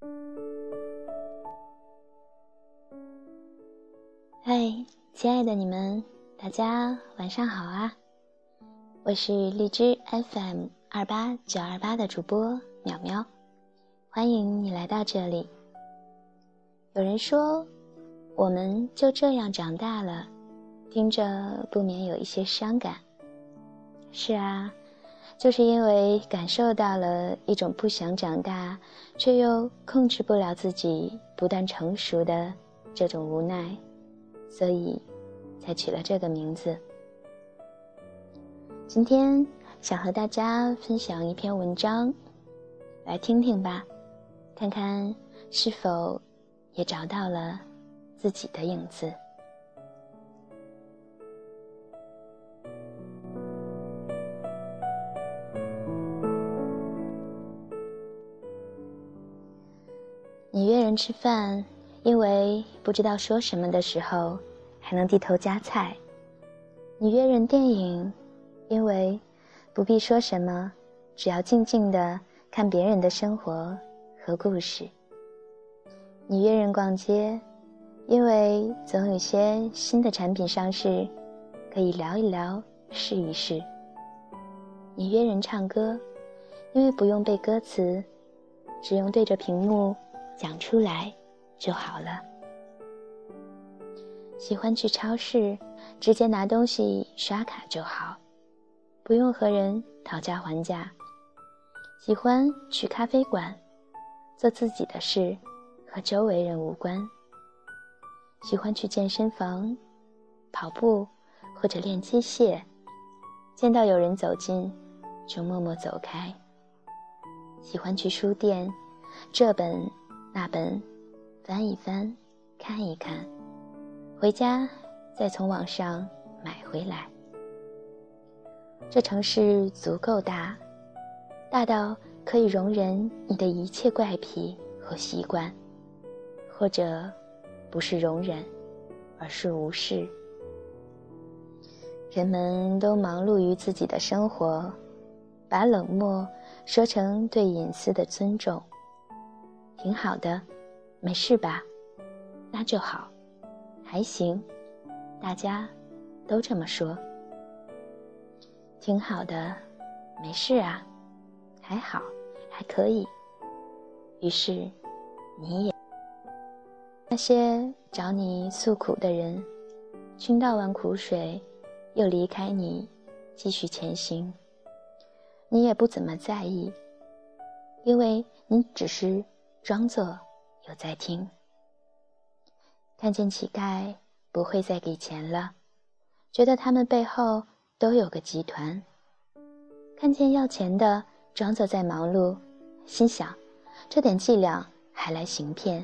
嗨，亲爱的你们，大家晚上好啊！我是荔枝 FM 二八九二八的主播淼淼，欢迎你来到这里。有人说，我们就这样长大了，听着不免有一些伤感。是啊，就是因为感受到了一种不想长大，却又控制不了自己不断成熟的这种无奈。所以，才取了这个名字。今天想和大家分享一篇文章，来听听吧，看看是否也找到了自己的影子。吃饭。因为不知道说什么的时候，还能低头夹菜。你约人电影，因为不必说什么，只要静静的看别人的生活和故事。你约人逛街，因为总有些新的产品上市，可以聊一聊，试一试。你约人唱歌，因为不用背歌词，只用对着屏幕讲出来。就好了。喜欢去超市，直接拿东西刷卡就好，不用和人讨价还价。喜欢去咖啡馆，做自己的事，和周围人无关。喜欢去健身房，跑步或者练机械，见到有人走近，就默默走开。喜欢去书店，这本那本。翻一翻，看一看，回家再从网上买回来。这城市足够大，大到可以容忍你的一切怪癖和习惯，或者不是容忍，而是无视。人们都忙碌于自己的生活，把冷漠说成对隐私的尊重，挺好的。没事吧？那就好，还行，大家都这么说，挺好的，没事啊，还好，还可以。于是，你也那些找你诉苦的人，倾倒完苦水，又离开你，继续前行。你也不怎么在意，因为你只是装作。有在听，看见乞丐不会再给钱了，觉得他们背后都有个集团。看见要钱的装作在忙碌，心想这点伎俩还来行骗。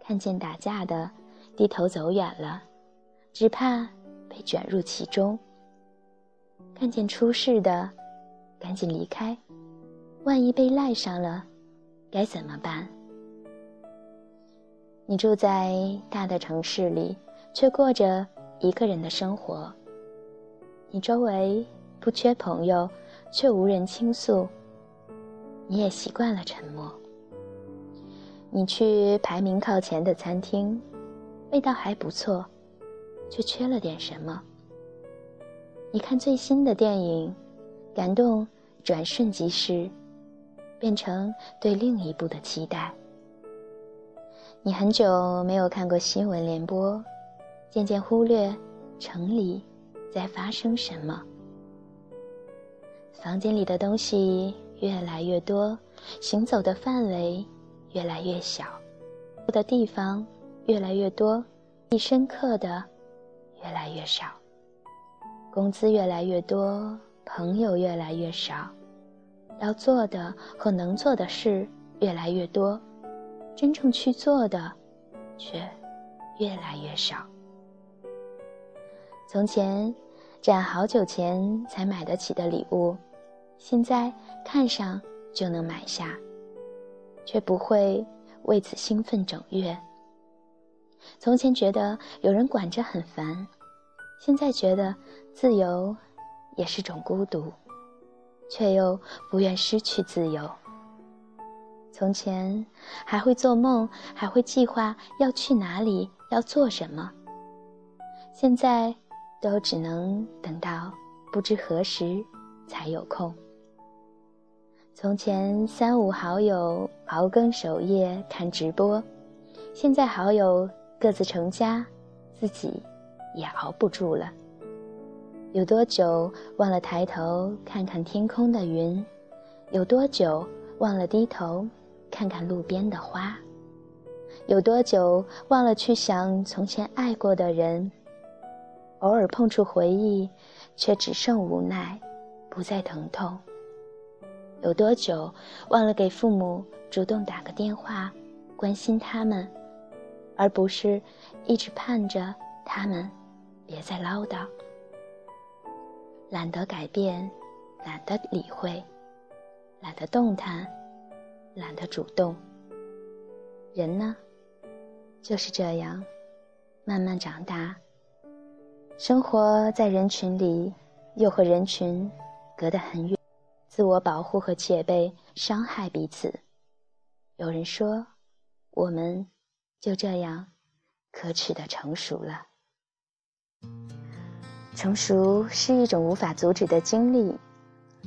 看见打架的低头走远了，只怕被卷入其中。看见出事的赶紧离开，万一被赖上了，该怎么办？你住在大的城市里，却过着一个人的生活。你周围不缺朋友，却无人倾诉。你也习惯了沉默。你去排名靠前的餐厅，味道还不错，却缺了点什么。你看最新的电影，感动转瞬即逝，变成对另一部的期待。你很久没有看过新闻联播，渐渐忽略城里在发生什么。房间里的东西越来越多，行走的范围越来越小，住的地方越来越多，记深刻的越来越少。工资越来越多，朋友越来越少，要做的和能做的事越来越多。真正去做的，却越来越少。从前攒好久钱才买得起的礼物，现在看上就能买下，却不会为此兴奋整月。从前觉得有人管着很烦，现在觉得自由也是种孤独，却又不愿失去自由。从前还会做梦，还会计划要去哪里，要做什么。现在都只能等到不知何时才有空。从前三五好友熬更守夜看直播，现在好友各自成家，自己也熬不住了。有多久忘了抬头看看天空的云？有多久忘了低头看看路边的花？有多久忘了去想从前爱过的人？偶尔碰触回忆，却只剩无奈，不再疼痛。有多久忘了给父母主动打个电话，关心他们，而不是一直盼着他们别再唠叨。懒得改变，懒得理会，懒得动弹，懒得主动。人呢，就是这样，慢慢长大。生活在人群里，又和人群隔得很远，自我保护和戒备伤害彼此。有人说，我们就这样可耻的成熟了。成熟是一种无法阻止的经历，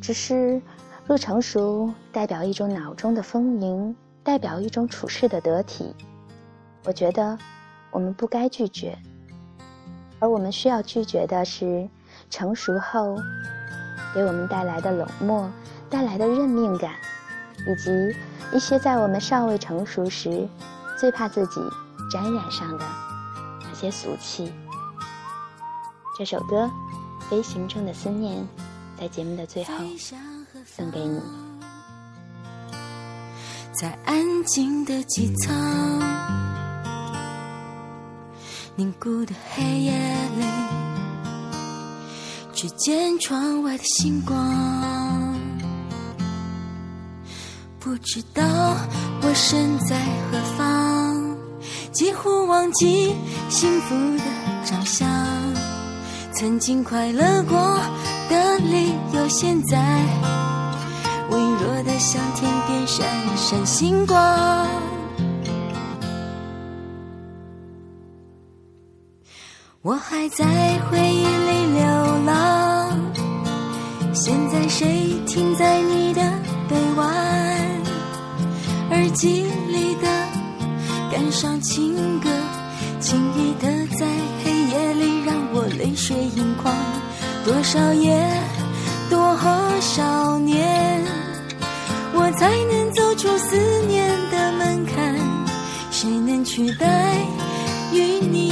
只是若成熟代表一种脑中的丰盈，代表一种处事的得体，我觉得我们不该拒绝。而我们需要拒绝的是，成熟后给我们带来的冷漠、带来的认命感，以及一些在我们尚未成熟时最怕自己沾染上的那些俗气。这首歌《飞行中的思念》在节目的最后送给你。在安静的机舱。凝固的黑夜里，只见窗外的星光。不知道我身在何方，几乎忘记幸福的长相。曾经快乐过的理由，现在微弱的像天边闪闪星光。我还在回忆里流浪，现在谁停在你的臂弯？耳机里的感伤情歌，轻易的在黑夜里让我泪水。多少夜，多少年，我才能走出思念的门槛？谁能取代与你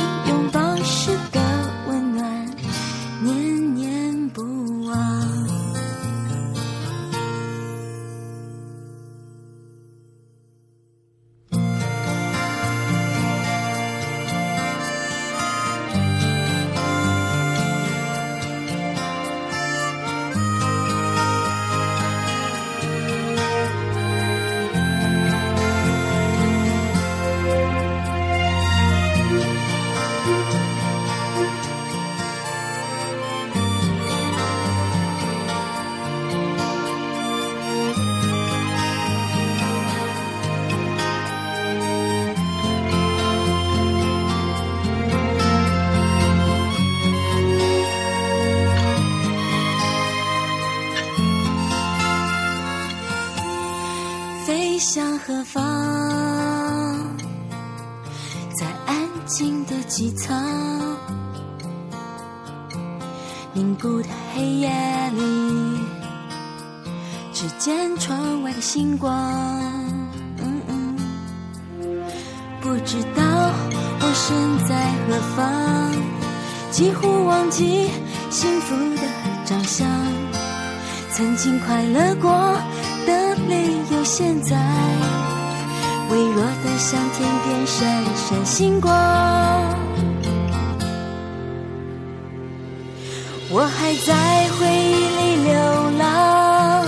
凝固的黑夜里，只见窗外的星光。不知道我身在何方，几乎忘记幸福的长相。曾经快乐过的理由，现在微弱的像天边闪闪星光。我还在回忆里流浪，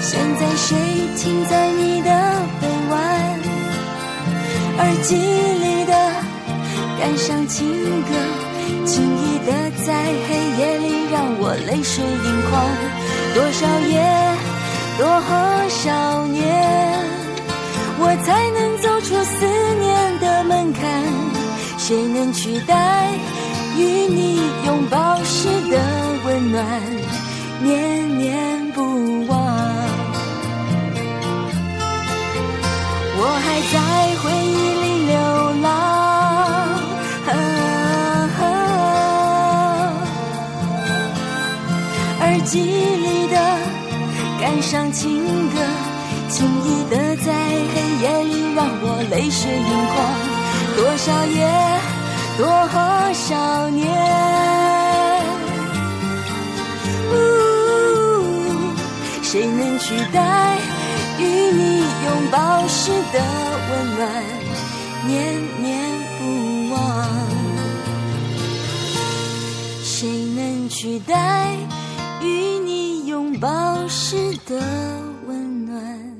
现在谁停在你的臂弯？耳机里的感伤情歌，轻易的在黑夜里让我泪水盈眶。多少夜，多少年，我才能走出思念的门槛？谁能取代？与你拥抱时的温暖，念念不忘。我还在回忆里流浪，耳机里的感伤情歌，轻易的在黑夜里让我泪水盈眶。多少夜，多少年，谁能取代与你拥抱时的温暖，念念不忘？谁能取代与你拥抱时的温暖？